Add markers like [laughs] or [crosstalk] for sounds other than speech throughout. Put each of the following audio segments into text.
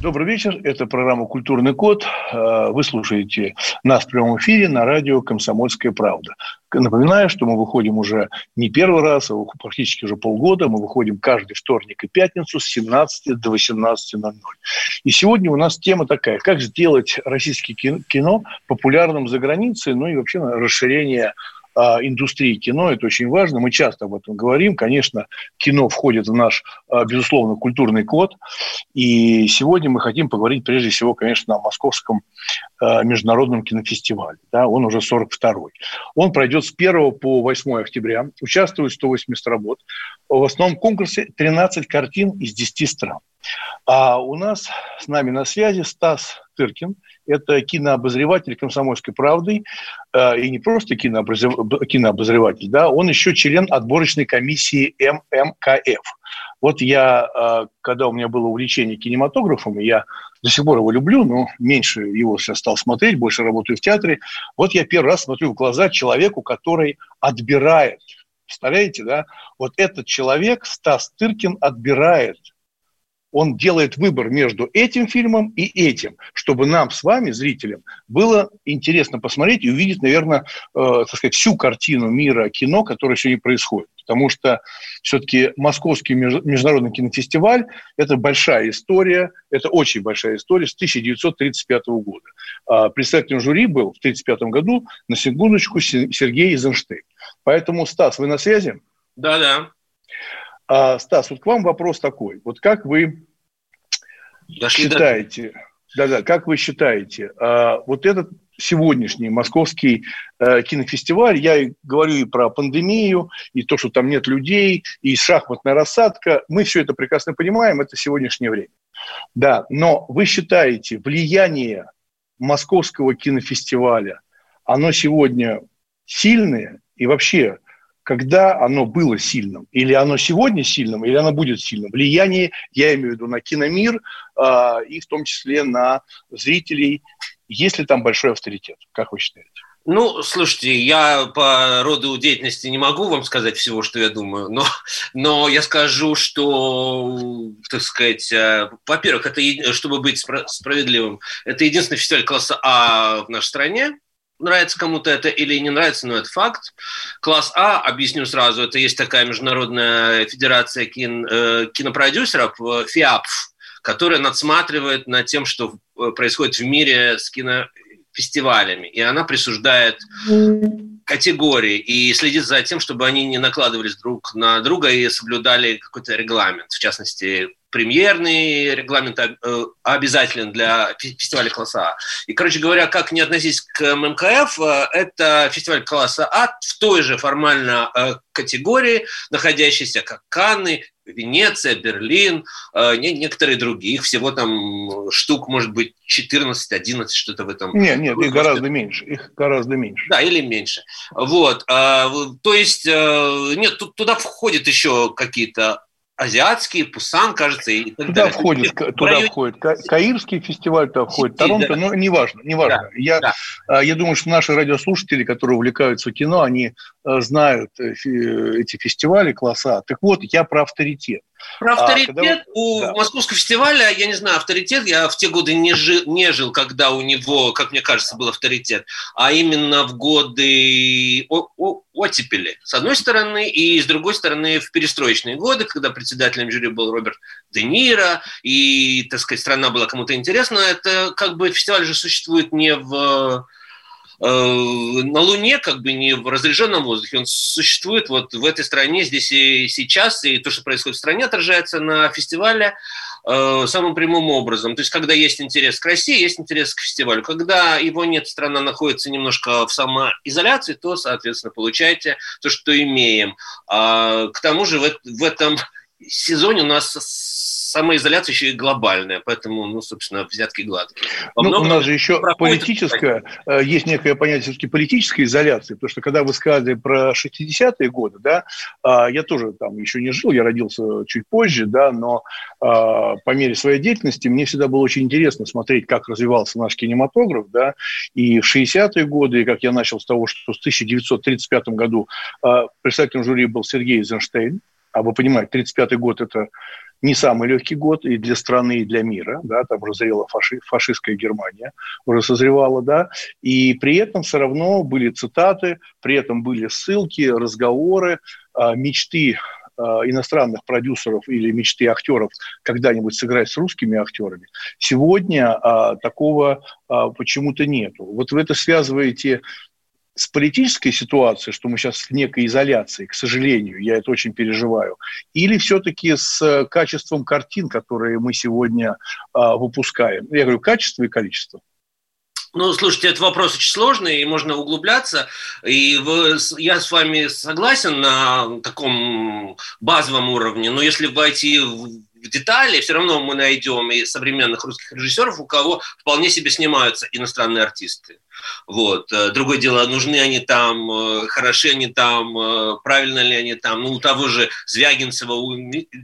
Добрый вечер. Это программа «Культурный код». Э, Вы слушаете нас в прямом эфире на радио «Комсомольская правда». Напоминаю, что мы выходим уже не первый раз, а практически уже полгода. Мы выходим каждый вторник и пятницу с 17 до 18.00. И сегодня у нас тема такая. Как сделать российское кино популярным за границей, ну и вообще расширение индустрии кино. Это очень важно. Мы часто об этом говорим. Конечно, кино входит в наш, а, безусловно, культурный код. И сегодня мы хотим поговорить прежде всего, конечно, о Московском а, международном кинофестивале. Да, он уже 42-й. Он пройдет с 1 по 8 октября. Участвует 180 работ. В основном конкурсе 13 картин из 10 стран. А у нас с нами на связи Стас Тыркин – это кинообозреватель «Комсомольской правды», э, и не просто кинообозреватель, да, он еще член отборочной комиссии ММКФ. Вот я, э, когда у меня было увлечение кинематографом, я до сих пор его люблю, но меньше его сейчас стал смотреть, больше работаю в театре. Вот я первый раз смотрю в глаза человеку, который отбирает. Представляете, да? Вот этот человек, Стас Тыркин, отбирает он делает выбор между этим фильмом и этим, чтобы нам с вами, зрителям, было интересно посмотреть и увидеть, наверное, э, так сказать, всю картину мира кино, которое сегодня происходит. Потому что все-таки Московский международный кинофестиваль – это большая история, это очень большая история с 1935 года. А председателем жюри был в 1935 году, на секундочку, Сергей Эйзенштейн. Поэтому, Стас, вы на связи? Да-да. А, Стас, вот к вам вопрос такой. Вот как вы Дошли считаете, да-да, как вы считаете, а, вот этот сегодняшний московский э, кинофестиваль, я говорю и про пандемию, и то, что там нет людей, и шахматная рассадка, мы все это прекрасно понимаем, это сегодняшнее время. Да, но вы считаете, влияние московского кинофестиваля, оно сегодня сильное, и вообще когда оно было сильным, или оно сегодня сильным, или оно будет сильным. Влияние, я имею в виду, на киномир э, и в том числе на зрителей, есть ли там большой авторитет, как вы считаете? Ну, слушайте, я по роду деятельности не могу вам сказать всего, что я думаю, но, но я скажу, что, так сказать, э, во-первых, это, чтобы быть справедливым, это единственный фестиваль класса А в нашей стране, Нравится кому-то это или не нравится, но это факт. Класс А, объясню сразу, это есть такая международная федерация кин, э, кинопродюсеров, э, ФИАПФ, которая надсматривает над тем, что э, происходит в мире с кинофестивалями. И она присуждает категории и следит за тем, чтобы они не накладывались друг на друга и соблюдали какой-то регламент. В частности, премьерный регламент э, обязателен для фестиваля класса А. И, короче говоря, как не относись к ММКФ, э, это фестиваль класса А в той же формально э, категории, находящейся как Канны, Венеция, Берлин, некоторые другие. Их всего там штук, может быть, 14-11, что-то в этом. Нет, нет, их гораздо меньше. Их гораздо меньше. Да, или меньше. Вот. То есть, нет, тут, туда входят еще какие-то азиатские, Пусан, кажется, и так туда далее. Входит, туда районе... входит Каирский фестиваль, туда входит Торонто, да. но неважно, неважно. Да, я, да. А, я думаю, что наши радиослушатели, которые увлекаются кино, они э, знают э, эти фестивали класса. Так вот, я про авторитет. Про авторитет а, когда... у да. Московского фестиваля, я не знаю, авторитет, я в те годы не жил, не жил, когда у него, как мне кажется, был авторитет, а именно в годы о, о, оттепели, с одной стороны, и с другой стороны, в перестроечные годы, когда председателем жюри был Роберт Де Ниро, и, так сказать, страна была кому-то интересна, это как бы фестиваль же существует не в на Луне, как бы не в разряженном воздухе, он существует вот в этой стране здесь и сейчас, и то, что происходит в стране, отражается на фестивале э, самым прямым образом. То есть, когда есть интерес к России, есть интерес к фестивалю. Когда его нет, страна находится немножко в самоизоляции, то, соответственно, получаете то, что имеем. А, к тому же в, в этом сезоне у нас самоизоляция еще и глобальная, поэтому, ну, собственно, взятки гладкие. ну, у нас же еще политическая, э, есть некое понятие все-таки политической изоляции, потому что когда вы сказали про 60-е годы, да, а, я тоже там еще не жил, я родился чуть позже, да, но а, по мере своей деятельности мне всегда было очень интересно смотреть, как развивался наш кинематограф, да, и в 60-е годы, и как я начал с того, что в 1935 году а, представителем жюри был Сергей Эйзенштейн, а вы понимаете, 1935 год – это не самый легкий год и для страны, и для мира, да, там уже зрела фаши, фашистская Германия, уже созревала, да, и при этом все равно были цитаты, при этом были ссылки, разговоры, а, мечты а, иностранных продюсеров или мечты актеров когда-нибудь сыграть с русскими актерами. Сегодня а, такого а, почему-то нету. Вот вы это связываете с политической ситуацией, что мы сейчас в некой изоляции, к сожалению, я это очень переживаю, или все-таки с качеством картин, которые мы сегодня а, выпускаем? Я говорю, качество и количество. Ну, слушайте, этот вопрос очень сложный, и можно углубляться. И вы, я с вами согласен на таком базовом уровне, но если войти в в детали, все равно мы найдем и современных русских режиссеров, у кого вполне себе снимаются иностранные артисты. Вот. Э, другое дело, нужны они там, э, хороши они там, э, правильно ли они там. Ну, у того же Звягинцева, у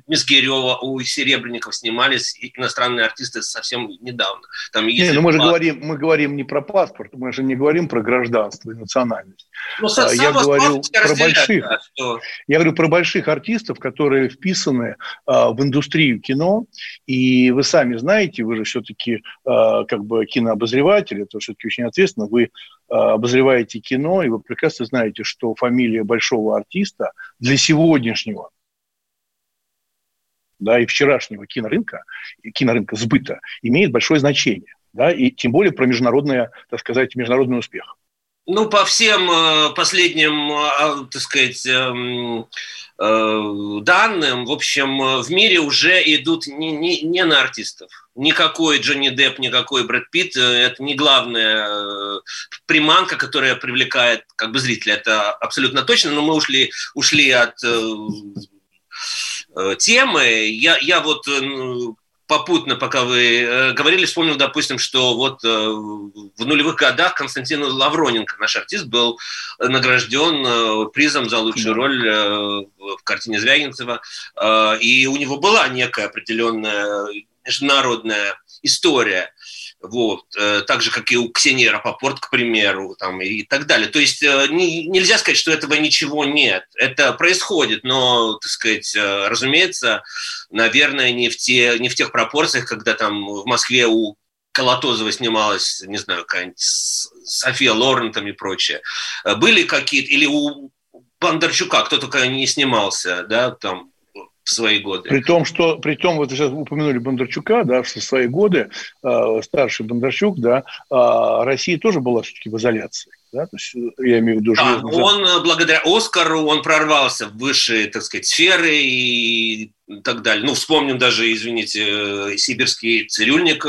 Мизгирева, у Серебренников снимались иностранные артисты совсем недавно. Там, не, ну мы же говорим, мы говорим не про паспорт, мы же не говорим про гражданство и национальность. Ну, а, я говорю про больших, да, что... я говорю про больших артистов, которые вписаны а, в индустрию кино, и вы сами знаете, вы же все-таки а, как бы кинообозреватель, это все-таки очень ответственно, Естественно, вы а, обозреваете кино, и вы прекрасно знаете, что фамилия большого артиста для сегодняшнего да, и вчерашнего кинорынка, кинорынка сбыта имеет большое значение. Да, и тем более про международное, так сказать, международный успех. Ну, по всем э, последним, э, так сказать, эм, э, данным, в общем, в мире уже идут не, не, не на артистов. Никакой Джонни Депп, никакой Брэд Питт – это не главная приманка, которая привлекает как бы зрителя. Это абсолютно точно, но мы ушли, ушли от темы. Я, я вот попутно, пока вы э, говорили, вспомнил, допустим, что вот э, в нулевых годах Константин Лавроненко, наш артист, был награжден э, призом за лучшую роль в картине Звягинцева, и у него была некая определенная международная история вот, э, так же, как и у Ксении Рапопорт, к примеру, там, и так далее. То есть э, не, нельзя сказать, что этого ничего нет. Это происходит, но, так сказать, э, разумеется, наверное, не в, те, не в тех пропорциях, когда там в Москве у Колотозова снималась, не знаю, какая-нибудь София Лорентом и прочее. Были какие-то, или у Бондарчука кто только не снимался, да, там, в свои годы. При том, что, при том, вот вы сейчас упомянули Бондарчука, да, в свои годы, э, старший Бондарчук, да, э, Россия тоже была все-таки в изоляции. Да? То есть, я имею в виду... Да, он э, благодаря Оскару, он прорвался в высшие, так сказать, сферы и так далее. Ну, вспомним даже, извините, э, сибирский цирюльник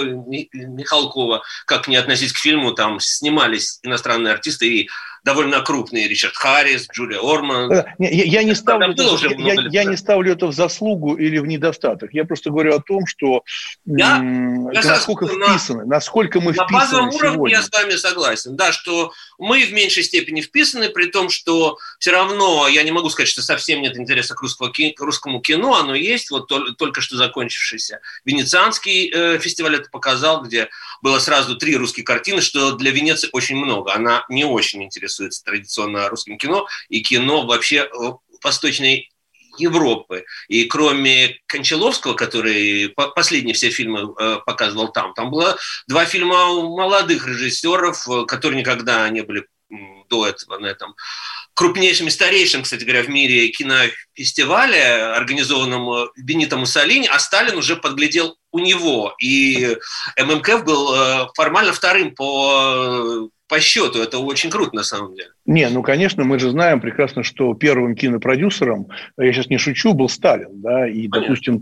Михалкова, как не относить к фильму, там снимались иностранные артисты, и довольно крупные, Ричард Харрис, Джулия Орман. Я, я, не ставлю это, я, я не ставлю это в заслугу или в недостаток. Я просто говорю о том, что я, я насколько вписаны, на, насколько мы на вписаны На базовом уровне я с вами согласен, да, что мы в меньшей степени вписаны, при том, что все равно, я не могу сказать, что совсем нет интереса к, русскому, к русскому кино, оно есть, вот только что закончившийся Венецианский э, фестиваль это показал, где было сразу три русские картины, что для Венеции очень много, она не очень интересуется традиционно русским кино и кино вообще э, восточной Европы. И кроме Кончаловского, который последние все фильмы э, показывал там, там было два фильма молодых режиссеров, э, которые никогда не были до этого на этом крупнейшим и старейшим, кстати говоря, в мире кинофестивале, организованном Бенито Муссолини, а Сталин уже подглядел у него. И ММКФ был формально вторым по по счету. Это очень круто на самом деле. Не, ну, конечно, мы же знаем прекрасно, что первым кинопродюсером, я сейчас не шучу, был Сталин, да, и, Понятно. допустим,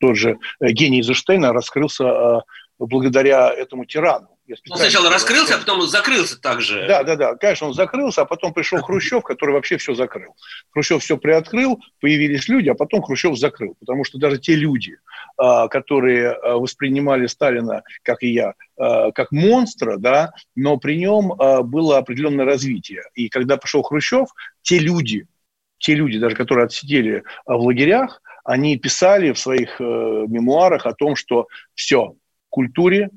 тот же э, гений Эйзенштейна раскрылся э, благодаря этому тирану Он сначала раскрылся, а потом закрылся также. Да, да, да. Конечно, он закрылся, а потом пришел [laughs] Хрущев, который вообще все закрыл. Хрущев все приоткрыл, появились люди, а потом Хрущев закрыл. Потому что даже те люди, а, которые а, воспринимали Сталина, как и я, а, как монстра, да, но при нем было определенное развитие. И когда пришел Хрущев, те люди, те люди, даже которые отсидели в лагерях, они писали в своих э, мемуарах о том, что все, культуре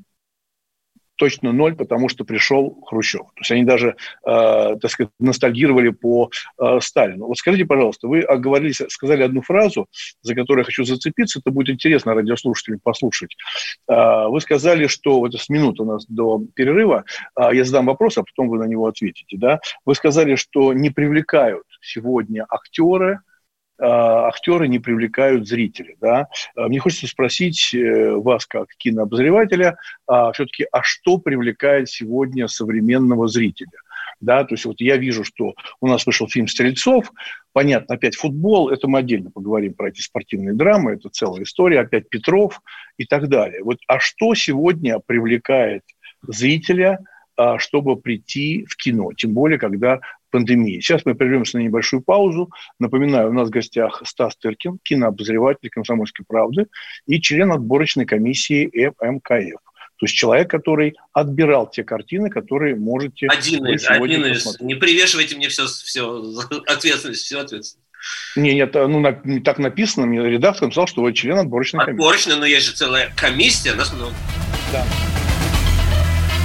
точно ноль, потому что пришел Хрущев. То есть они даже, э, так сказать, ностальгировали по э, Сталину. Вот скажите, пожалуйста, вы оговорились, сказали одну фразу, за которую я хочу зацепиться, это будет интересно радиослушателям послушать. Э, вы сказали, что, вот с минуты у нас до перерыва, э, я задам вопрос, а потом вы на него ответите. Да? Вы сказали, что не привлекают сегодня актеры, актеры не привлекают зрителей. Да? А, мне хочется спросить э, вас, как кинообозревателя, а, все-таки, а что привлекает сегодня современного зрителя? Да, то есть вот я вижу, что у нас вышел фильм «Стрельцов», понятно, опять футбол, это мы отдельно поговорим про эти спортивные драмы, это целая история, опять Петров и так далее. Вот, а что сегодня привлекает зрителя, чтобы прийти в кино, тем более, когда пандемии. Сейчас мы прервемся на небольшую паузу. Напоминаю, у нас в гостях Стас Тыркин, кинообозреватель «Комсомольской правды» и член отборочной комиссии МКФ. То есть человек, который отбирал те картины, которые можете один из, один из. Не привешивайте мне все, все [laughs] ответственность, всю ответственность. Не, нет, ну на, так написано, мне редактор написал, что вы член отборочной комиссии. Отборочная, но есть же целая комиссия, нас много. Да.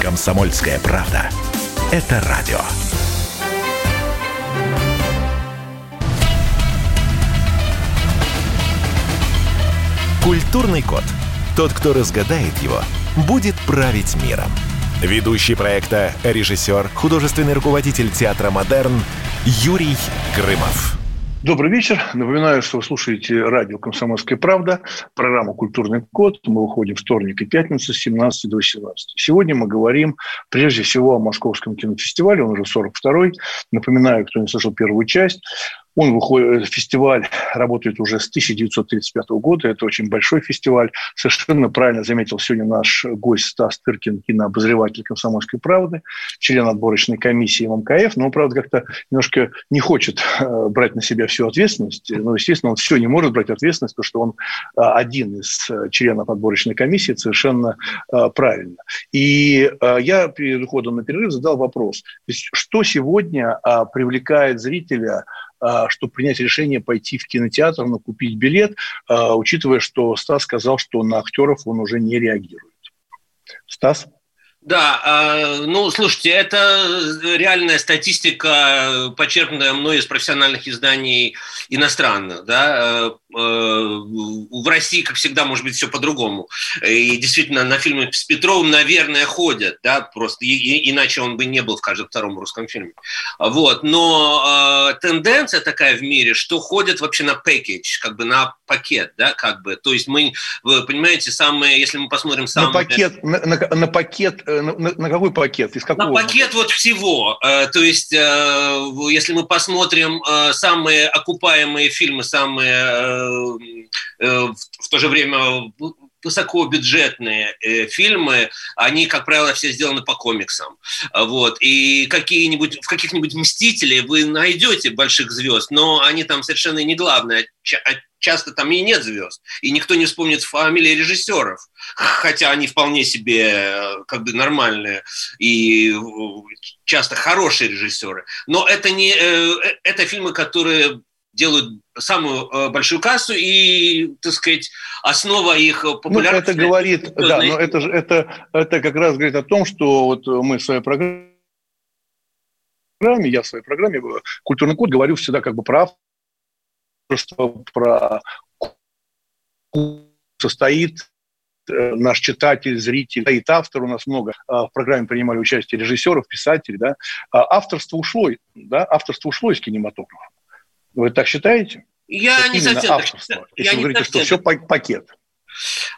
Комсомольская правда. Это радио. Культурный код. Тот, кто разгадает его, будет править миром. Ведущий проекта, режиссер, художественный руководитель театра «Модерн» Юрий Грымов. Добрый вечер. Напоминаю, что вы слушаете радио «Комсомольская правда», программу «Культурный код». Мы выходим вторник и пятницу с 17 до 18. Сегодня мы говорим прежде всего о Московском кинофестивале, он уже 42-й. Напоминаю, кто не слышал первую часть, он выходит, фестиваль работает уже с 1935 года. Это очень большой фестиваль. Совершенно правильно заметил сегодня наш гость Стас Тыркин, кинообозреватель «Комсомольской правды», член отборочной комиссии МКФ. Но он, правда, как-то немножко не хочет э, брать на себя всю ответственность. Но, естественно, он все не может брать ответственность, потому что он э, один из э, членов отборочной комиссии, совершенно правильно. И я перед уходом на перерыв задал вопрос. То есть, что сегодня привлекает зрителя чтобы принять решение пойти в кинотеатр, но купить билет, а, учитывая, что Стас сказал, что на актеров он уже не реагирует. Стас? Да, а, ну, слушайте, это реальная статистика, почерпнутая мной из профессиональных изданий иностранных, да, в России, как всегда, может быть, все по-другому. И действительно, на фильмы с Петровым, наверное, ходят, да, просто и, иначе он бы не был в каждом втором русском фильме. Вот. Но э, тенденция такая в мире, что ходят вообще на package, как бы на пакет, да, как бы. То есть мы, вы понимаете, самые, если мы посмотрим самые... На пакет, на, на, на пакет, э, на, на какой пакет? Из какого? На пакет вот всего. Э, то есть, э, если мы посмотрим самые окупаемые фильмы, самые Э, в то же время высокобюджетные э, фильмы, они, как правило, все сделаны по комиксам. Вот. И какие-нибудь, в каких-нибудь «Мстителей» вы найдете больших звезд, но они там совершенно не главные. Часто там и нет звезд. И никто не вспомнит фамилии режиссеров. Хотя они вполне себе э, как бы нормальные и часто хорошие режиссеры. Но это не это фильмы, которые делают самую э, большую кассу и, так сказать, основа их популярности. Ну, это говорит, да, но это же это, это как раз говорит о том, что вот мы в своей программе, я в своей программе «Культурный код» говорю всегда как бы про авторство, про состоит Э, наш читатель, зритель, стоит автор, у нас много а, в программе принимали участие режиссеров, писателей, да, а авторство ушло, да, авторство ушло из кинематографа. Вы так считаете? Я вот не совсем авторство, так, если я вы говорите, что все пакет.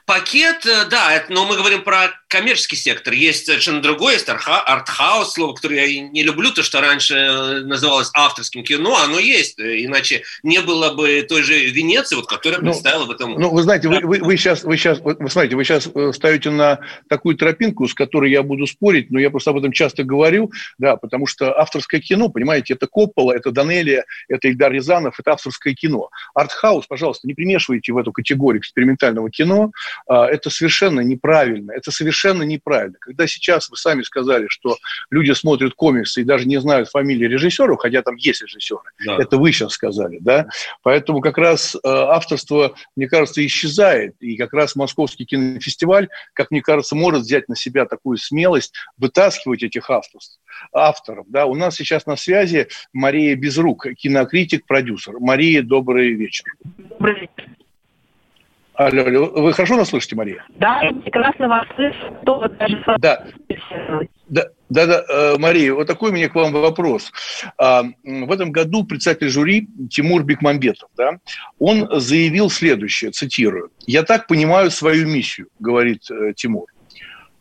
Пакет, э, да, но мы говорим про коммерческий сектор. Есть совершенно другой, есть артхаус, слово, которое я не люблю, то, что раньше называлось авторским кино, оно есть. Иначе не было бы той же Венеции, вот, которая ну, представила в этом... Ну, вы знаете, вы, вы, вы сейчас, вы сейчас, вы смотрите, вы сейчас э, ставите на такую тропинку, с которой я буду спорить, но я просто об этом часто говорю, да, потому что авторское кино, понимаете, это Коппола, это Данелия, это Ильдар Рязанов, это авторское кино. Артхаус, пожалуйста, не примешивайте в эту категорию экспериментального кино, а, это совершенно неправильно, это совершенно неправильно. Когда сейчас вы сами сказали, что люди смотрят комиксы и даже не знают фамилии режиссеров, хотя там есть режиссеры, да. это вы сейчас сказали, да, поэтому как раз а, авторство, мне кажется, исчезает, и как раз Московский кинофестиваль, как мне кажется, может взять на себя такую смелость вытаскивать этих авторств, авторов, да, у нас сейчас на связи Мария Безрук, кинокритик, продюсер. Мария, добрый вечер. Добрый вечер. Алло, алло, вы хорошо нас слышите, Мария? Да, я прекрасно вас слышу. даже да. Да, да, да, э, Мария, вот такой у меня к вам вопрос. А, в этом году председатель жюри Тимур Бекмамбетов, да, он заявил следующее, цитирую. «Я так понимаю свою миссию», говорит э, Тимур,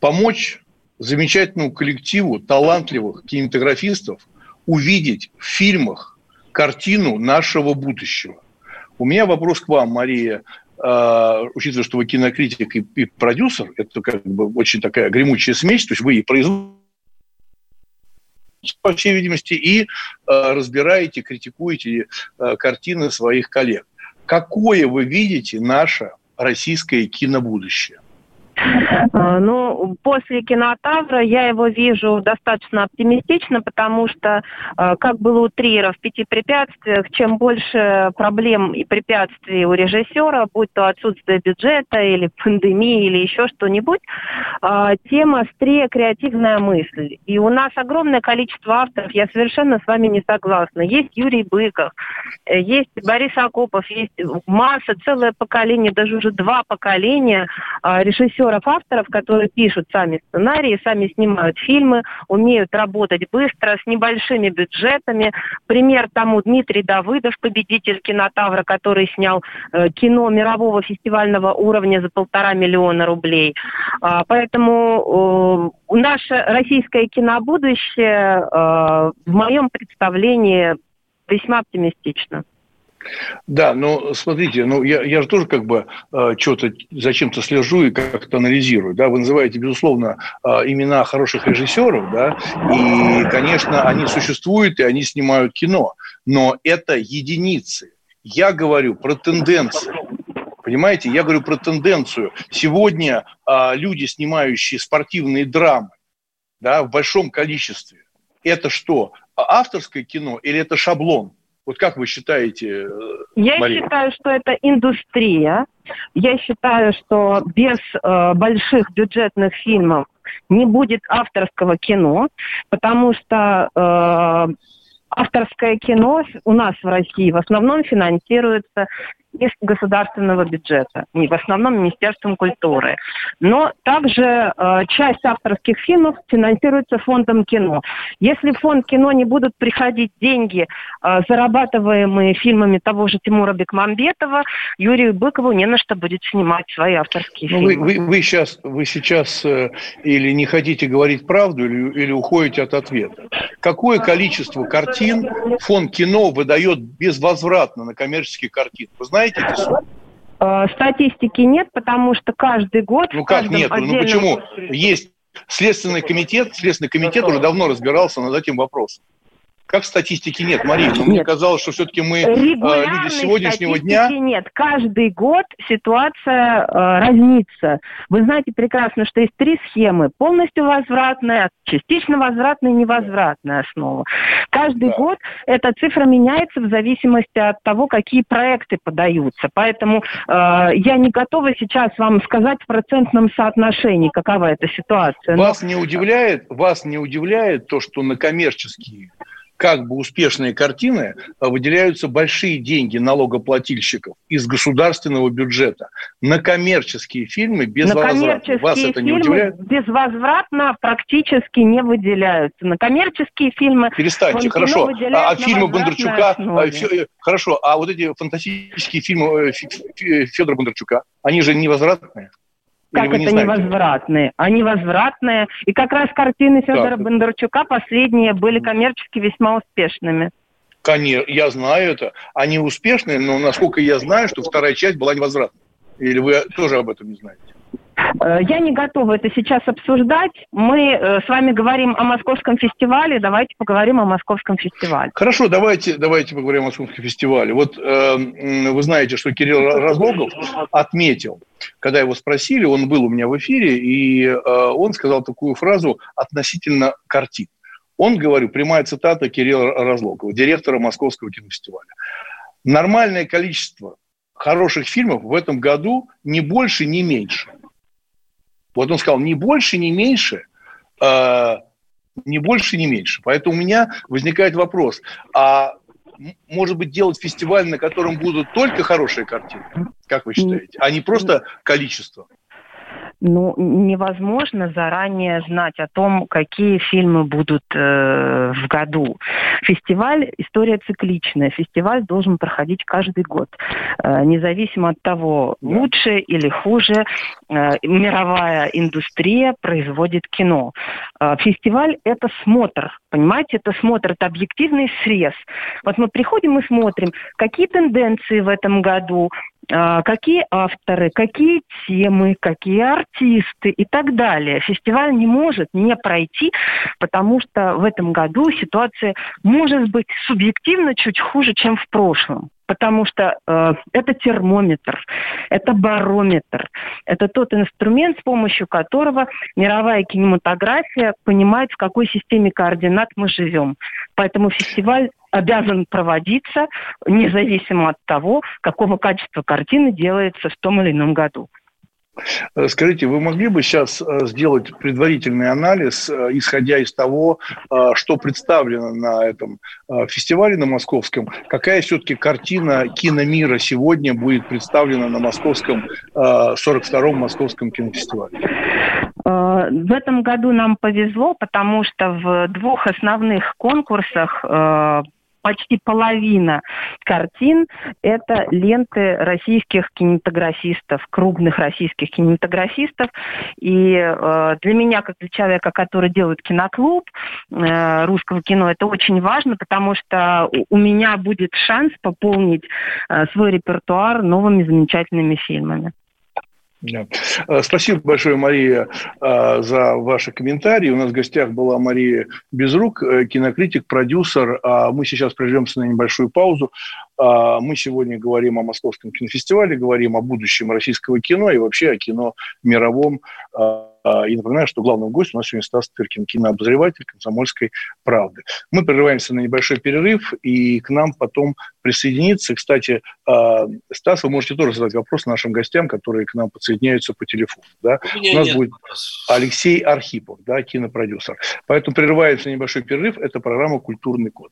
«помочь замечательному коллективу талантливых кинематографистов увидеть в фильмах картину нашего будущего». У меня вопрос к вам, Мария. А, учитывая, что вы кинокритик и, и продюсер, это как бы очень такая гремучая смесь, то есть вы и производите по всей видимости, и э, разбираете, критикуете э, картины своих коллег. Какое вы видите наше российское кинобудущее? А, [laughs] ну, после кинотавра я его вижу достаточно оптимистично, потому что, а, как было у Триера в «Пяти препятствиях», чем больше проблем и препятствий у режиссера, будь то отсутствие бюджета или [laughs] пандемия или еще что-нибудь, а, тем острее креативная мысль. И у нас огромное количество авторов, я совершенно с вами не согласна. Есть Юрий Быков, э, есть Борис Акопов, есть масса, целое поколение, даже уже два поколения режиссеров режиссеров-авторов, которые пишут сами сценарии, сами снимают фильмы, умеют работать быстро, с небольшими бюджетами. Пример тому Дмитрий Давыдов, победитель кинотавра, который снял э, кино мирового фестивального уровня за полтора миллиона рублей. А, поэтому э, наше российское кинобудущее э, в моем представлении весьма оптимистично. Да, но смотрите, ну я, я же тоже как бы э, что-то зачем-то слежу и как-то анализирую. Да? Вы называете, безусловно, э, имена хороших режиссеров, да, и, конечно, они существуют, и они снимают кино, но это единицы. Я говорю про тенденции. Понимаете, я говорю про тенденцию. Сегодня э, люди, снимающие спортивные драмы, да, в большом количестве, это что, авторское кино или это шаблон? Вот как вы считаете, э, Я Мария? считаю, что это индустрия. Я считаю, что без э, больших бюджетных фильмов не будет авторского кино, потому что э, авторское кино у нас в России в основном финансируется из государственного бюджета, не в основном Министерством культуры. Но также э, часть авторских фильмов финансируется фондом кино. Если в фонд кино не будут приходить деньги, э, зарабатываемые фильмами того же Тимура Бекмамбетова, Юрию Быкову не на что будет снимать свои авторские ну, фильмы. Вы, вы, вы сейчас, вы сейчас э, или не хотите говорить правду, или, или уходите от ответа. Какое количество картин фонд кино выдает безвозвратно на коммерческие картины? Вы знаете, знаете эти суммы? Э, статистики нет, потому что каждый год... Ну как нет? Ну, отдельном... Ну почему? Есть Следственный комитет, Следственный комитет уже давно разбирался над этим вопросом. Как статистики нет, Мария? Но мне казалось, что все-таки мы люди сегодняшнего дня... нет. Каждый год ситуация э, разнится. Вы знаете прекрасно, что есть три схемы. Полностью возвратная, частично возвратная и невозвратная основа. Каждый да. год эта цифра меняется в зависимости от того, какие проекты подаются. Поэтому э, я не готова сейчас вам сказать в процентном соотношении, какова эта ситуация. Вас Но... не удивляет, вас не удивляет то, что на коммерческие как бы успешные картины а, выделяются большие деньги налогоплательщиков из государственного бюджета на коммерческие фильмы безвозвратно. Вас это не удивляет? безвозвратно практически не выделяются. На коммерческие фильмы... Перестаньте, хорошо. А, а фильмы Бондарчука... А, фе, хорошо, а вот эти фантастические фильмы э, Федора Бондарчука, они же невозвратные? Как это не невозвратные? Они возвратные. И как раз картины Федора да. Бондарчука последние были коммерчески весьма успешными. Конечно, я знаю это. Они успешные, но насколько я знаю, что вторая часть была невозвратной. Или вы тоже об этом не знаете? Э, я не готова это сейчас обсуждать. Мы э, с вами говорим о московском фестивале. Давайте поговорим о московском фестивале. Хорошо, давайте, давайте поговорим о московском фестивале. Вот э, вы знаете, что Кирилл Разлогов отметил, когда его спросили, он был у меня в эфире, и э, он сказал такую фразу относительно картин. Он, говорю, прямая цитата Кирилла Разлогова, директора Московского кинофестиваля. Нормальное количество хороших фильмов в этом году не больше, не меньше. Вот он сказал, не больше, не меньше, э, не больше, не меньше. Поэтому у меня возникает вопрос, а может быть, делать фестиваль, на котором будут только хорошие картины, как вы считаете, а не просто количество? Ну, невозможно заранее знать о том, какие фильмы будут э, в году. Фестиваль – история цикличная. Фестиваль должен проходить каждый год. Э, независимо от того, лучше или хуже, э, мировая индустрия производит кино. Э, фестиваль – это смотр, понимаете? Это смотр, это объективный срез. Вот мы приходим и смотрим, какие тенденции в этом году, какие авторы, какие темы, какие артисты и так далее. Фестиваль не может не пройти, потому что в этом году ситуация может быть субъективно чуть хуже, чем в прошлом потому что э, это термометр, это барометр, это тот инструмент, с помощью которого мировая кинематография понимает, в какой системе координат мы живем. Поэтому фестиваль обязан проводиться независимо от того, какого качества картины делается в том или ином году. Э, скажите, вы могли бы сейчас э, сделать предварительный анализ, э, исходя из того, что представлено на этом фестивале на московском? Какая все-таки картина киномира сегодня будет представлена на московском 42-м московском кинофестивале? В этом году нам повезло, потому что в двух основных конкурсах почти половина картин – это ленты российских кинематографистов, крупных российских кинематографистов. И э, для меня, как для человека, который делает киноклуб э, русского кино, это очень важно, потому что у меня будет шанс пополнить э, свой репертуар новыми замечательными фильмами. Э, спасибо большое, Мария, э, за ваши комментарии. У нас в гостях была Мария Безрук, э, кинокритик, продюсер. А мы сейчас прервемся на небольшую паузу. А мы сегодня говорим о Московском кинофестивале, говорим о будущем российского кино и вообще о кино мировом. А, и напоминаю, что главным гостем у нас сегодня Стас Тыркин, кинообозреватель «Комсомольской правды». Мы прерываемся на небольшой перерыв, и к нам потом присоединится. Кстати, а, Стас, вы можете тоже задать вопрос нашим гостям, которые к нам подсоединяются по телефону. Да? У, у нас будет Алексей Архипов, да, кинопродюсер. Поэтому прерываемся на небольшой перерыв. Это программа «Культурный код».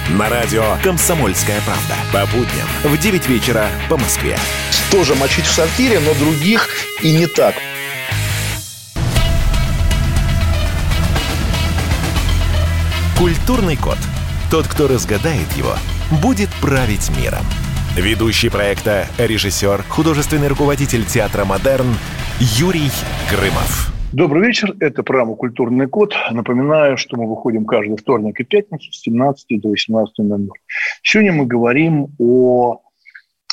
На радио «Комсомольская правда». По будням в 9 вечера по Москве. Тоже мочить в сортире, но других и не так. Культурный код. Тот, кто разгадает его, будет править миром. Ведущий проекта, режиссер, художественный руководитель театра «Модерн» Юрий Грымов. Добрый вечер. Это программа «Культурный код». Напоминаю, что мы выходим каждый вторник и пятницу с 17 до 18.00. Сегодня мы говорим о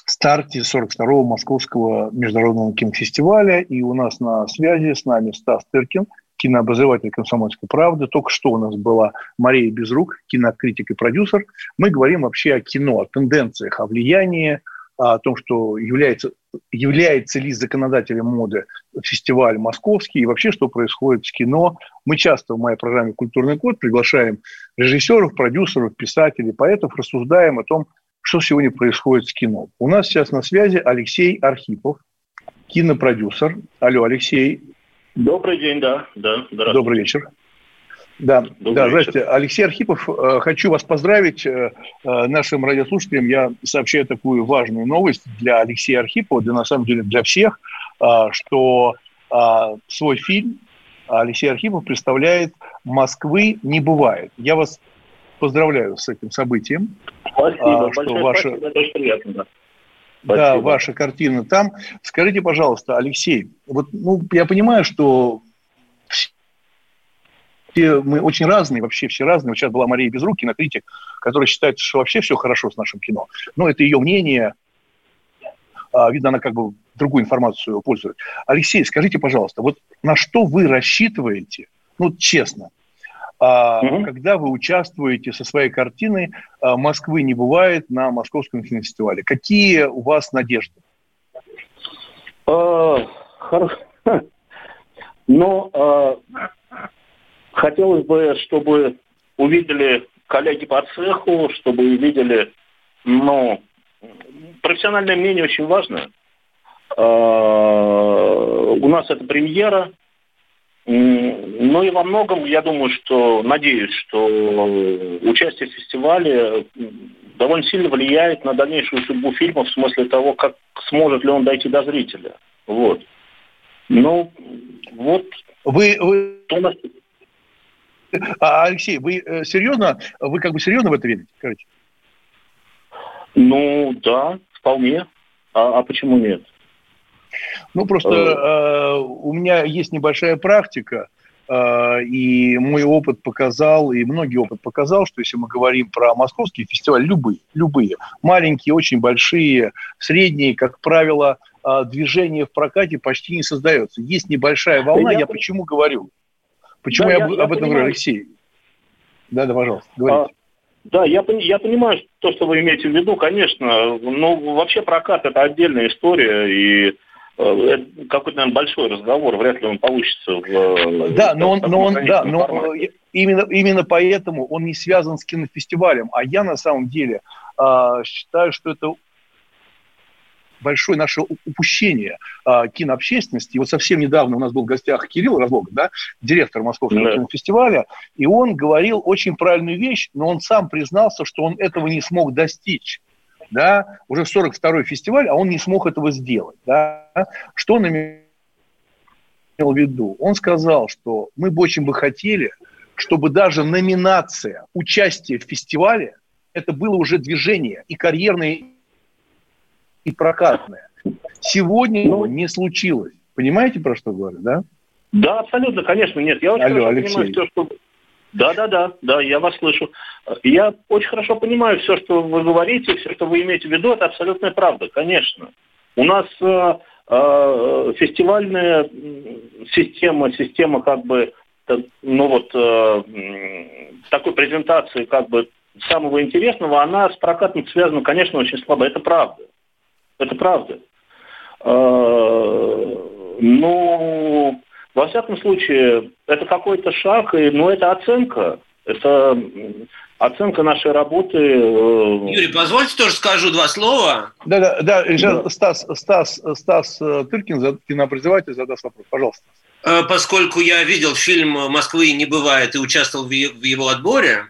старте 42-го Московского международного кинофестиваля. И у нас на связи с нами Стас Тыркин, кинообозреватель «Комсомольской правды». Только что у нас была Мария Безрук, кинокритик и продюсер. Мы говорим вообще о кино, о тенденциях, о влиянии, о том, что является, является ли законодателем моды фестиваль московский и вообще, что происходит с кино. Мы часто в моей программе «Культурный код» приглашаем режиссеров, продюсеров, писателей, поэтов, рассуждаем о том, что сегодня происходит с кино. У нас сейчас на связи Алексей Архипов, кинопродюсер. Алло, Алексей. Добрый день, да. да Добрый вечер. Да, Добрый да, здравствуйте. Алексей Архипов, э, хочу вас поздравить. Э, э, нашим радиослушателям я сообщаю такую важную новость для Алексея Архипова, да на самом деле для всех, что свой фильм Алексей Архипов представляет «Москвы не бывает». Я вас поздравляю с этим событием. Спасибо, что большое ваша... спасибо, очень приятно. Да. Да, ваша картина там. Скажите, пожалуйста, Алексей, вот ну, я понимаю, что все, мы очень разные, вообще все разные. Вот сейчас была Мария Безрук, кинокритик, которая считает, что вообще все хорошо с нашим кино. Но это ее мнение. А, видно, она как бы другую информацию пользует. Алексей, скажите, пожалуйста, вот на что вы рассчитываете, ну, честно, угу. когда вы участвуете со своей картиной а, «Москвы не бывает» на Московском кинофестивале? Какие у вас надежды? А, [laughs] ну, а, хотелось бы, чтобы увидели коллеги по цеху, чтобы увидели, ну, профессиональное мнение очень важно. У нас это премьера, ну и во многом, я думаю, что, надеюсь, что участие в фестивале довольно сильно влияет на дальнейшую судьбу фильма в смысле того, как сможет ли он дойти до зрителя. Вот. Ну, вот. Вы, вы... А, Алексей, вы э, серьезно, вы как бы серьезно в это верите, скажите? Ну, да, вполне. А, а почему нет? Ну, просто э, э, у меня есть небольшая практика, э, и мой опыт показал, и многие опыт показал, что если мы говорим про московские фестивали, любые, любые, маленькие, очень большие, средние, как правило, э, движение в прокате почти не создается. Есть небольшая волна, я, я почему говорю? Почему да, я, я, об я этом понимаю. говорю, Алексей? Да, да, пожалуйста, говорите. А, да, я, я понимаю то, что вы имеете в виду, конечно. Но вообще прокат – это отдельная история, и Э, какой-то, наверное, большой разговор, вряд ли он получится в... Э, да, но он, но он, да, но именно, именно поэтому он не связан с кинофестивалем. А я на самом деле э, считаю, что это большое наше упущение э, кинообщественности. И вот совсем недавно у нас был в гостях Кирилл Разлогов, да, директор Московского да. кинофестиваля, и он говорил очень правильную вещь, но он сам признался, что он этого не смог достичь да, уже 42-й фестиваль, а он не смог этого сделать. Да. Что он имел в виду? Он сказал, что мы бы очень бы хотели, чтобы даже номинация, участие в фестивале, это было уже движение и карьерное, и прокатное. Сегодня ну, не случилось. Понимаете, про что говорю, да? Да, абсолютно, конечно, нет. Я очень Алло, хорошо Алексей. понимаю все, что да, да, да, да, я вас слышу. Я очень хорошо понимаю все, что вы говорите, все, что вы имеете в виду, это абсолютная правда, конечно. У нас э, э, фестивальная система, система как бы, ну вот, э, такой презентации как бы самого интересного, она с прокатом связана, конечно, очень слабо. Это правда. Это правда. Э, ну, во всяком случае, это какой-то шаг, и, ну, это оценка. Это оценка нашей работы. Э, Юрий, позвольте тоже скажу два слова. Да, да, да. да. Стас, Стас, Стас э, Тыркин, кинообразователь, задаст вопрос. Пожалуйста. Э, поскольку я видел фильм «Москвы не бывает» и участвовал в его отборе,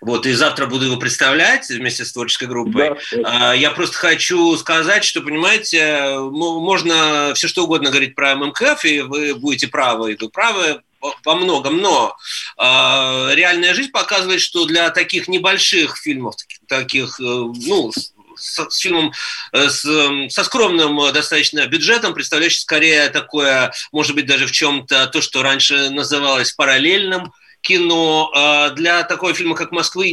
вот, и завтра буду его представлять вместе с творческой группой. Да. Я просто хочу сказать, что, понимаете, можно все что угодно говорить про ММКФ, и вы будете правы, и вы правы во многом, но э, реальная жизнь показывает, что для таких небольших фильмов, таких, э, ну, с, с фильмом с, со скромным достаточно бюджетом, представляющим скорее такое, может быть, даже в чем-то то, что раньше называлось параллельным кино а, для такого фильма, как «Москвы»,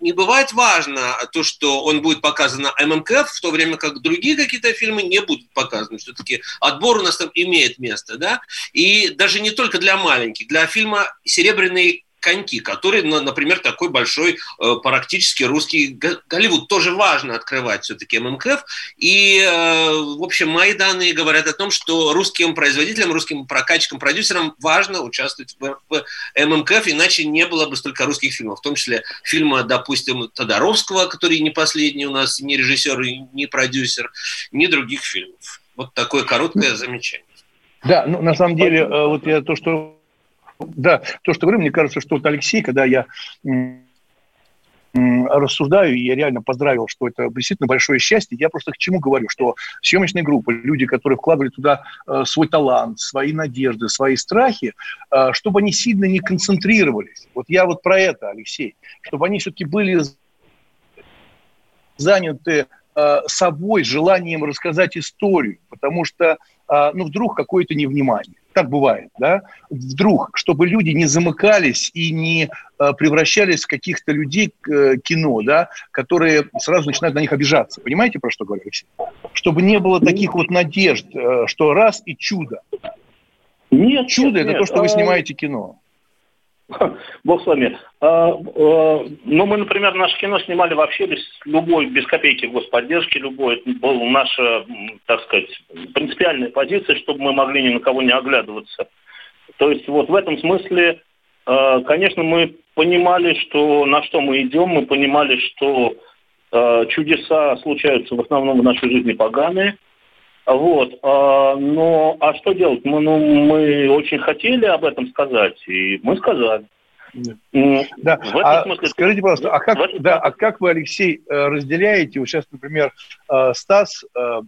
не бывает важно то, что он будет показан на ММКФ, в то время как другие какие-то фильмы не будут показаны. Все-таки отбор у нас там имеет место. Да? И даже не только для маленьких. Для фильма «Серебряный коньки, который, например, такой большой э, практически русский Голливуд. Тоже важно открывать все-таки ММКФ. И, э, в общем, мои данные говорят о том, что русским производителям, русским прокатчикам, продюсерам важно участвовать в, ММКФ, иначе не было бы столько русских фильмов, в том числе фильма, допустим, Тодоровского, который не последний у нас, не режиссер, не продюсер, ни других фильмов. Вот такое короткое замечание. Да, ну на самом деле, э, вот я то, что да, то, что говорю, мне кажется, что вот Алексей, когда я рассуждаю, и я реально поздравил, что это действительно большое счастье. Я просто к чему говорю, что съемочная группа, люди, которые вкладывали туда э, свой талант, свои надежды, свои страхи, э, чтобы они сильно не концентрировались. Вот я вот про это, Алексей, чтобы они все-таки были заняты э, собой, желанием рассказать историю, потому что, э, ну, вдруг какое-то невнимание так бывает, да, вдруг, чтобы люди не замыкались и не э, превращались в каких-то людей э, кино, да, которые сразу начинают на них обижаться. Понимаете, про что говорю, Алексей? Чтобы не было таких вот надежд, э, что раз и чудо. Нет, чудо нет, это нет. то, что вы а снимаете кино. [laughs] Бог с вами. А, а, ну, мы, например, наше кино снимали вообще без любой, без копейки господдержки любой. Это была наша, так сказать, принципиальная позиция, чтобы мы могли ни на кого не оглядываться. То есть вот в этом смысле, а, конечно, мы понимали, что на что мы идем, мы понимали, что чудеса случаются в основном в нашей жизни поганые – вот. А, но а что делать? Мы, ну, мы очень хотели об этом сказать, и мы сказали. Да. А смысле... Скажите, пожалуйста, а как, этом... да, а как вы, Алексей, э, разделяете? Вот сейчас, например, э, Стас э,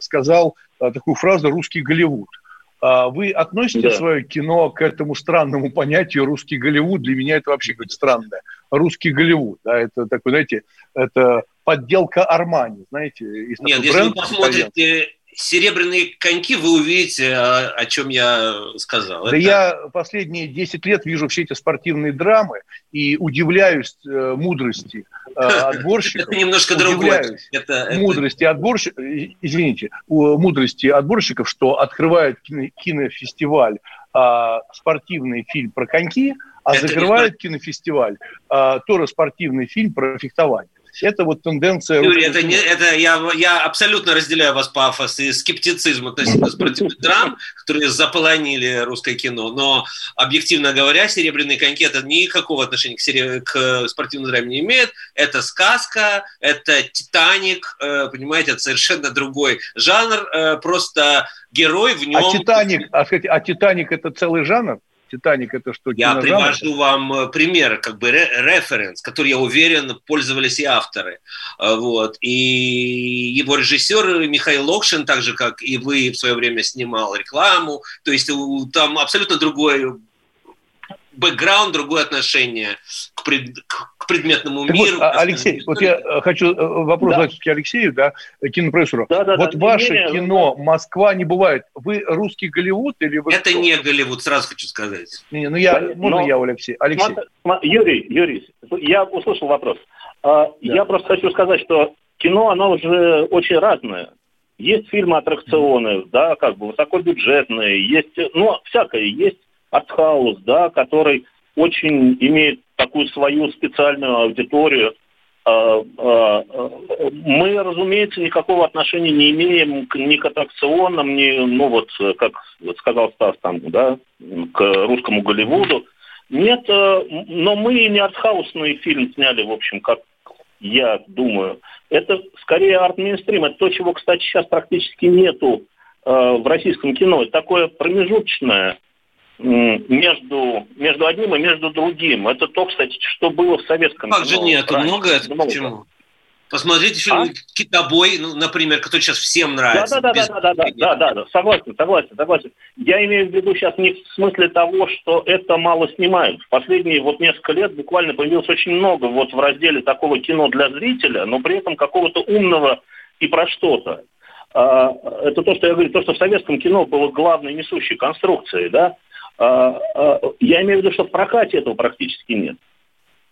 сказал такую фразу «русский Голливуд». А вы относите да. свое кино к этому странному понятию «русский Голливуд»? Для меня это вообще какое-то странное. «Русский Голливуд», да, это такой, знаете, это подделка Армани, знаете. Нет, если вы посмотрите серебряные коньки, вы увидите, о, о чем я сказал. Да это... я последние 10 лет вижу все эти спортивные драмы и удивляюсь э, мудрости э, [laughs] отборщиков. Это немножко другое. Мудрости отборщиков, извините, мудрости отборщиков, что открывают кинофестиваль а, спортивный фильм про коньки, а закрывает кинофестиваль а, тоже спортивный фильм про фехтование. Это вот тенденция... Юрий, это, не, это я, я абсолютно разделяю вас пафос и скептицизм относительно спортивных драм, которые заполонили русское кино. Но, объективно говоря, «Серебряные коньки» это никакого отношения к, сереб... к спортивным драме не имеет. Это сказка, это «Титаник», э, понимаете, это совершенно другой жанр. Э, просто герой в нем... А «Титаник», а, а «Титаник» это целый жанр? Титаник это что? Я привожу вам э, пример, как бы референс, который, я уверен, пользовались и авторы. Э, вот. И его режиссер Михаил Локшин, так же, как и вы в свое время снимал рекламу. То есть там абсолютно другой бэкграунд, другое отношение к, пред, к предметному так миру. Вот, Алексей, вот я э, хочу э, вопрос задать да. Алексею, да, кинопрофессору. Да, да, вот да, ваше не, кино «Москва» не бывает. Вы русский Голливуд или вы Это кто? не Голливуд, сразу хочу сказать. Не, ну я, Но, можно я у Алексея? Алексей. Юрий, Юрий, я услышал вопрос. А, да. Я просто хочу сказать, что кино, оно уже очень разное. Есть фильмы аттракционы, да, как бы высокобюджетные, есть, ну, всякое, есть артхаус, да, который очень имеет такую свою специальную аудиторию. А, а, мы, разумеется, никакого отношения не имеем ни к аттракционам, ни, ну вот, как сказал Стас там, да, к русскому Голливуду. Нет, э, но мы не артхаусный фильм сняли, в общем, как я думаю. Это скорее арт-мейнстрим. Это то, чего, кстати, сейчас практически нету э, в российском кино. Это такое промежуточное между, между одним и между другим. Это то, кстати, что было в советском Как же нет, много это почему? Посмотрите фильм а? «Китобой», ну, например, который сейчас всем нравится. Да, да, да, да, да, да, да, да, согласен, согласен, согласен. Я имею в виду сейчас не в смысле того, что это мало снимают. В последние вот несколько лет буквально появилось очень много вот в разделе такого кино для зрителя, но при этом какого-то умного и про что-то. А, это то, что я говорю, то, что в советском кино было главной несущей конструкцией, да, я имею в виду, что в прокате этого практически нет.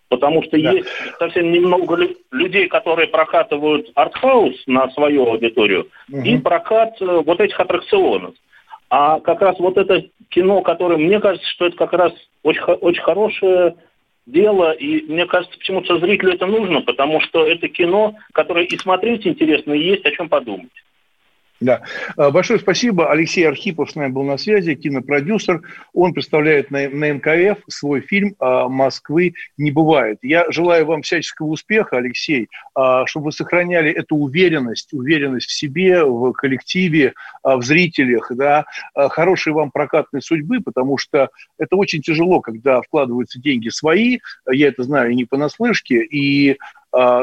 Потому что да. есть совсем немного людей, которые прокатывают артхаус на свою аудиторию угу. и прокат э, вот этих аттракционов. А как раз вот это кино, которое, мне кажется, что это как раз очень, очень хорошее дело, и мне кажется, почему-то зрителю это нужно, потому что это кино, которое и смотреть интересно, и есть о чем подумать. Да. А, большое спасибо. Алексей Архипов с нами был на связи, кинопродюсер. Он представляет на, на МКФ свой фильм а, «Москвы не бывает». Я желаю вам всяческого успеха, Алексей, а, чтобы вы сохраняли эту уверенность, уверенность в себе, в коллективе, в зрителях, да, хорошей вам прокатной судьбы, потому что это очень тяжело, когда вкладываются деньги свои, я это знаю не понаслышке, и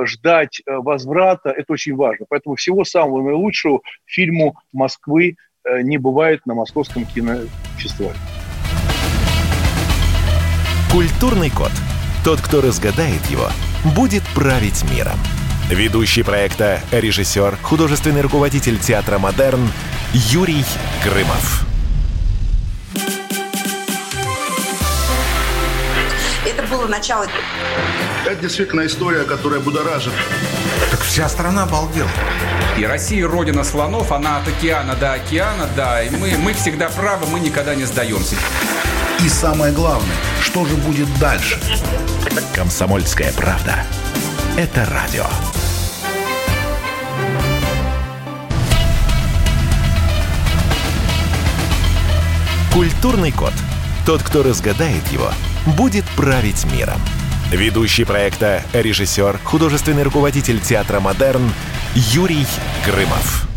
ждать э, возврата, это очень важно. Поэтому всего самого наилучшего фильму Москвы э, не бывает на московском кинофестивале. Культурный код. Тот, кто разгадает его, будет править миром. Ведущий проекта, режиссер, художественный руководитель театра «Модерн» Юрий Грымов. Было начало это действительно история, которая будоражит. Так вся страна обалдела. И Россия родина слонов, она от океана до океана, да. И мы, мы всегда правы, мы никогда не сдаемся. И самое главное, что же будет дальше? Комсомольская правда. Это радио. Культурный код. Тот, кто разгадает его, будет править миром. Ведущий проекта, режиссер, художественный руководитель театра «Модерн» Юрий Грымов.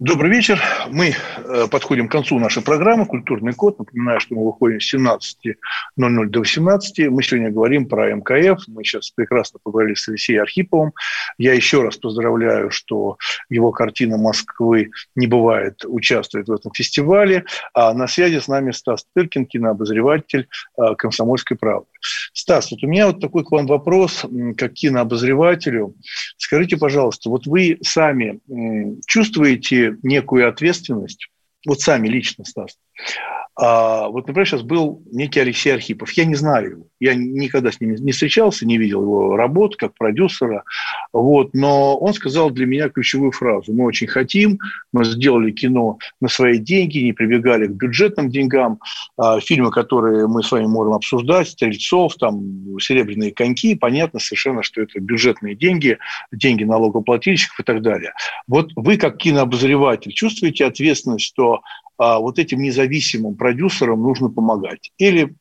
Добрый вечер. Мы э, подходим к концу нашей программы «Культурный код». Напоминаю, что мы выходим с 17.00 до 18. Мы сегодня говорим про МКФ. Мы сейчас прекрасно поговорили с Алексеем Архиповым. Я еще раз поздравляю, что его картина «Москвы не бывает» участвует в этом фестивале. А на связи с нами Стас Тыркин, кинообозреватель э, «Комсомольской правды». Стас, вот у меня вот такой к вам вопрос, как кинообозревателю. Скажите, пожалуйста, вот вы сами чувствуете некую ответственность, вот сами лично, Стас, а, вот, например, сейчас был некий Алексей Архипов. Я не знаю его. Я никогда с ним не встречался, не видел его работ как продюсера. Вот, но он сказал для меня ключевую фразу. Мы очень хотим, мы сделали кино на свои деньги, не прибегали к бюджетным деньгам. А, фильмы, которые мы с вами можем обсуждать, «Стрельцов», там, «Серебряные коньки», понятно совершенно, что это бюджетные деньги, деньги налогоплательщиков и так далее. Вот вы, как кинообозреватель, чувствуете ответственность, что а вот этим независимым продюсерам нужно помогать. Или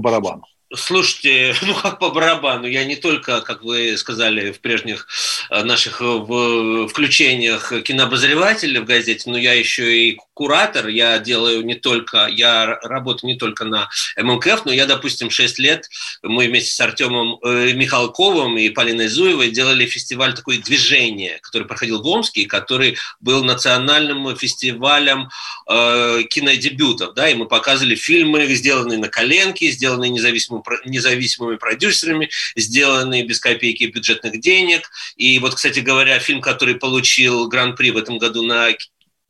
por Barabano. Слушайте, [laughs] ну как по барабану, я не только, как вы сказали в прежних э, наших э, включениях кинообозревателя в газете, но я еще и куратор, я делаю не только, я работаю не только на ММКФ, но я, допустим, 6 лет, мы вместе с Артемом э, Михалковым и Полиной Зуевой делали фестиваль такое движение, который проходил в Омске, который был национальным фестивалем э, кинодебютов, да, и мы показывали фильмы, сделанные на коленке, сделанные независимыми, независимыми продюсерами, сделанные без копейки бюджетных денег, и вот, кстати говоря, фильм, который получил гран-при в этом году на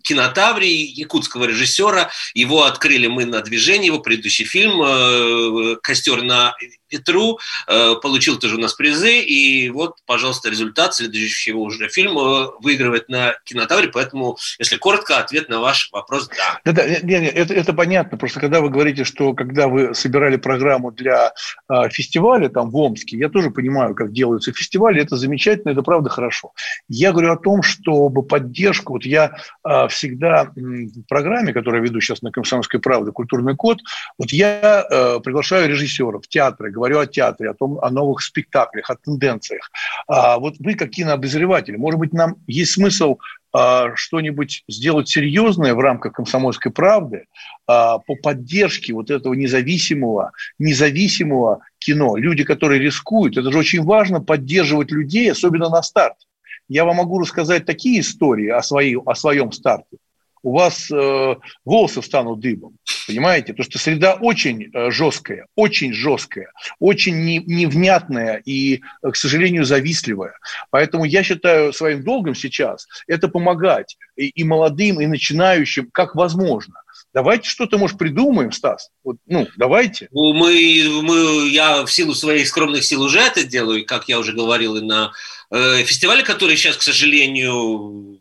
кинотаврии якутского режиссера. Его открыли мы на движении, его предыдущий фильм э, «Костер на ветру», э, получил тоже у нас призы, и вот, пожалуйста, результат следующего уже фильма выигрывает на кинотавре, поэтому, если коротко, ответ на ваш вопрос – да. Да-да, это, это понятно, просто когда вы говорите, что когда вы собирали программу для э, фестиваля там в Омске, я тоже понимаю, как делаются фестивали, это замечательно, это правда хорошо. Я говорю о том, чтобы поддержку, вот я э, всегда в программе, которую я веду сейчас на «Комсомольской правде», «Культурный код», вот я э, приглашаю режиссеров театра, говорю о театре, о том, о новых спектаклях, о тенденциях. А вот вы, как кинообозреватель, может быть, нам есть смысл а, что-нибудь сделать серьезное в рамках комсомольской правды а, по поддержке вот этого независимого, независимого кино. Люди, которые рискуют, это же очень важно поддерживать людей, особенно на старте. Я вам могу рассказать такие истории о, своей, о своем старте. У вас э, волосы встанут дыбом, понимаете? Потому что среда очень э, жесткая, очень жесткая, очень не, невнятная и, э, к сожалению, завистливая. Поэтому я считаю своим долгом сейчас это помогать и, и молодым, и начинающим, как возможно. Давайте что-то, может, придумаем, Стас. Вот, ну, давайте. Ну, мы, мы, я в силу своих скромных сил уже это делаю, как я уже говорил, и на э, фестивале, который сейчас, к сожалению,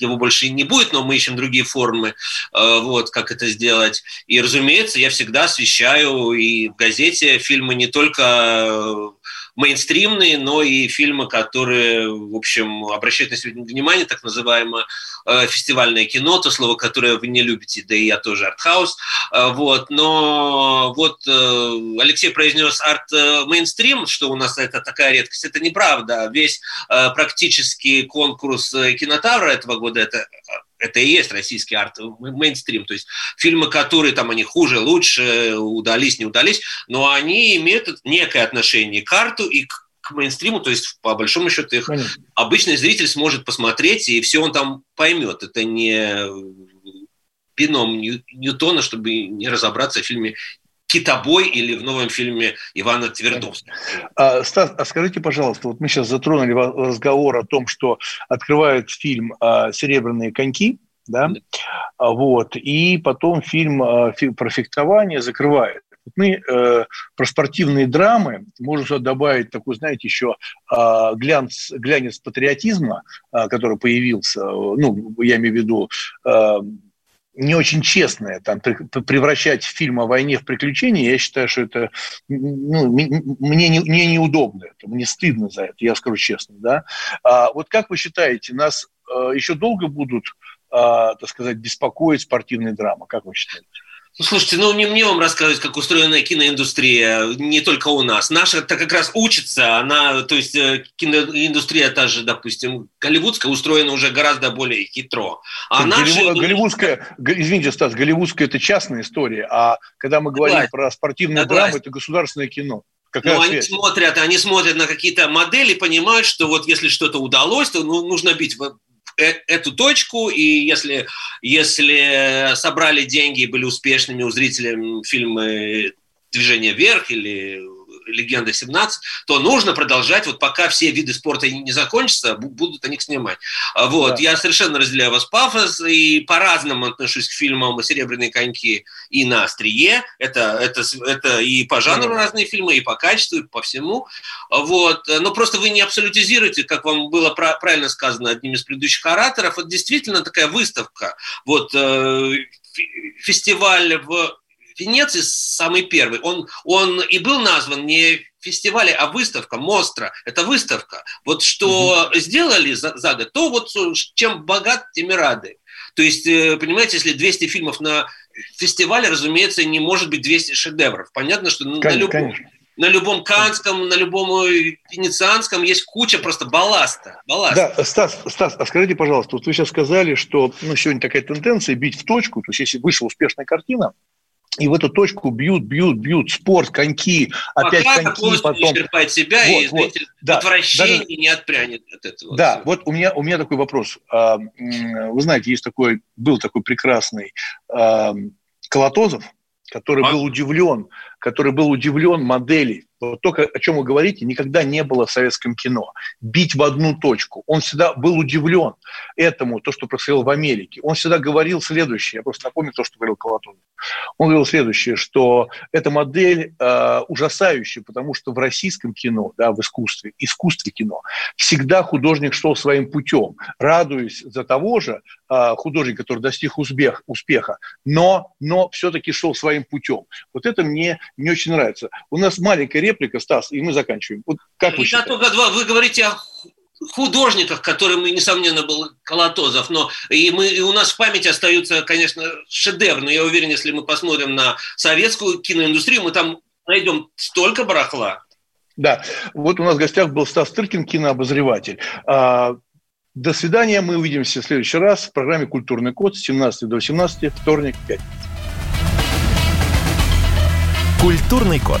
его больше не будет, но мы ищем другие формы, э, вот, как это сделать. И, разумеется, я всегда освещаю и в газете фильмы не только мейнстримные, но и фильмы, которые, в общем, обращают на себя внимание, так называемое э, фестивальное кино, то слово, которое вы не любите, да и я тоже артхаус, э, вот, но вот э, Алексей произнес арт-мейнстрим, что у нас это такая редкость, это неправда, весь практически конкурс кинотавра этого года, это это и есть российский арт мейнстрим. То есть фильмы, которые там они хуже, лучше, удались, не удались, но они имеют некое отношение к арту и к к мейнстриму, то есть по большому счету их Понятно. обычный зритель сможет посмотреть, и все он там поймет. Это не бином Ньютона, чтобы не разобраться в фильме «Китобой» или в новом фильме Ивана Твердовского. А, Стас, а скажите, пожалуйста, вот мы сейчас затронули разговор о том, что открывает фильм а, «Серебряные коньки», да, да. вот, и потом фильм, а, фильм про фехтование закрывает. Мы э, про спортивные драмы можем сюда добавить такой, знаете, еще э, глянц, глянец патриотизма, э, который появился, ну, я имею в виду э, не очень честное, там, превращать фильм о войне в приключения, я считаю, что это ну, мне, не, мне неудобно, это, мне стыдно за это, я скажу честно. Да? А, вот как вы считаете, нас а, еще долго будут, а, так сказать, беспокоить спортивные драмы, как вы считаете? Ну, слушайте, ну не мне вам рассказывать, как устроена киноиндустрия, не только у нас. Наша-то как раз учится, она, то есть э, киноиндустрия та же, допустим, голливудская устроена уже гораздо более хитро. А наша... Голливуд, голливудская, извините, Стас, голливудская – это частная история, а когда мы говорим Согласен. про спортивные Согласен. драмы, это государственное кино. Какая ну, они смотрят, они смотрят на какие-то модели, понимают, что вот если что-то удалось, то ну, нужно бить эту точку, и если, если собрали деньги и были успешными у зрителей фильмы «Движение вверх» или «Легенда 17», то нужно продолжать, вот пока все виды спорта не закончатся, будут они снимать. А вот, да. я совершенно разделяю вас пафос, и по-разному отношусь к фильмам «Серебряные коньки» и «На острие». Это, это, это и по жанру да. разные фильмы, и по качеству, и по всему. Вот. Но просто вы не абсолютизируете, как вам было правильно сказано одним из предыдущих ораторов, это действительно такая выставка. Вот э, фестиваль в Венеции самый первый, он, он и был назван не фестивале, а выставка, Мостра, это выставка. Вот что угу. сделали год, то вот чем богат, тем и рады. То есть, э, понимаете, если 200 фильмов на фестивале, разумеется, не может быть 200 шедевров. Понятно, что конечно, на любом, конечно. на любом канском, на любом венецианском есть куча просто балласта. балласта. Да, Стас, Стас, а скажите, пожалуйста, вот вы сейчас сказали, что ну, сегодня такая тенденция бить в точку, то есть если вышла успешная картина, и в эту точку бьют, бьют, бьют, спорт, коньки, опять Пока коньки, потом... исчерпает себя, вот, и вот, да, отвращение да, не отпрянет от этого. Да, вот у меня, у меня такой вопрос. А, вы знаете, есть такой, был такой прекрасный а, Колотозов, который а? был удивлен, который был удивлен модели вот то, о чем вы говорите, никогда не было в советском кино. Бить в одну точку. Он всегда был удивлен этому, то, что происходило в Америке. Он всегда говорил следующее, я просто напомню то, что говорил Колотунов. Он говорил следующее, что эта модель э, ужасающая, потому что в российском кино, да, в искусстве, искусстве кино, всегда художник шел своим путем, радуясь за того же э, художника, который достиг успех, успеха, но, но все-таки шел своим путем. Вот это мне не очень нравится. У нас маленькая реплика, Стас, и мы заканчиваем. Вот как вы Я только два. Вы говорите о художниках, которым, несомненно, был Колотозов, но и, мы, и у нас в памяти остаются, конечно, шедевры, но я уверен, если мы посмотрим на советскую киноиндустрию, мы там найдем столько барахла. Да, вот у нас в гостях был Стас Тыркин, кинообозреватель. А, до свидания, мы увидимся в следующий раз в программе «Культурный код» с 17 до 18, вторник, пятница. Культурный код.